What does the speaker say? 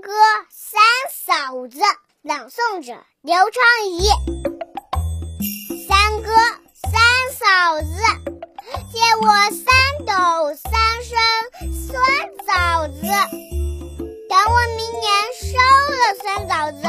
哥三嫂子，朗诵者刘畅怡。三哥三嫂子，借我三斗三升酸枣子，等我明年收了酸枣子。